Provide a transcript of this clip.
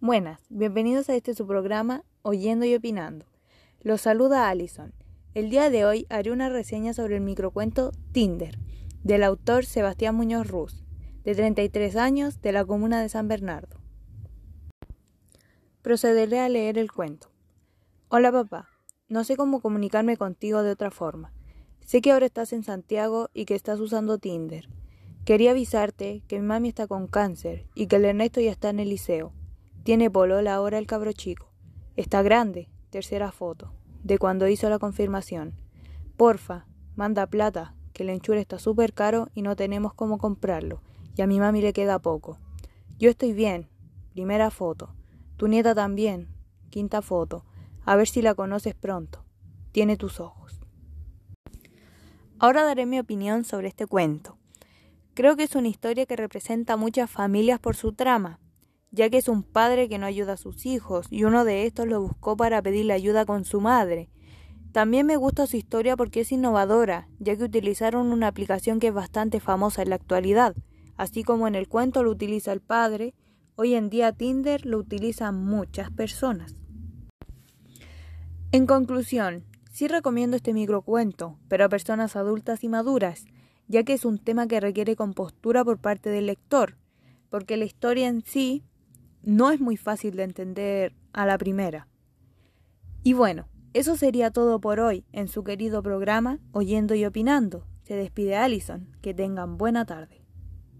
Buenas, bienvenidos a este su programa Oyendo y Opinando. Los saluda Alison. El día de hoy haré una reseña sobre el microcuento Tinder, del autor Sebastián Muñoz Ruz, de 33 años, de la comuna de San Bernardo. Procederé a leer el cuento. Hola papá, no sé cómo comunicarme contigo de otra forma. Sé que ahora estás en Santiago y que estás usando Tinder. Quería avisarte que mi mami está con cáncer y que el Ernesto ya está en el liceo. Tiene polola ahora el cabro chico. Está grande. Tercera foto. De cuando hizo la confirmación. Porfa, manda plata, que el enchure está súper caro y no tenemos cómo comprarlo. Y a mi mami le queda poco. Yo estoy bien. Primera foto. Tu nieta también. Quinta foto. A ver si la conoces pronto. Tiene tus ojos. Ahora daré mi opinión sobre este cuento. Creo que es una historia que representa a muchas familias por su trama ya que es un padre que no ayuda a sus hijos, y uno de estos lo buscó para pedirle ayuda con su madre. También me gusta su historia porque es innovadora, ya que utilizaron una aplicación que es bastante famosa en la actualidad, así como en el cuento lo utiliza el padre, hoy en día Tinder lo utilizan muchas personas. En conclusión, sí recomiendo este microcuento, pero a personas adultas y maduras, ya que es un tema que requiere compostura por parte del lector, porque la historia en sí no es muy fácil de entender a la primera. Y bueno, eso sería todo por hoy en su querido programa Oyendo y Opinando. Se despide Allison. Que tengan buena tarde.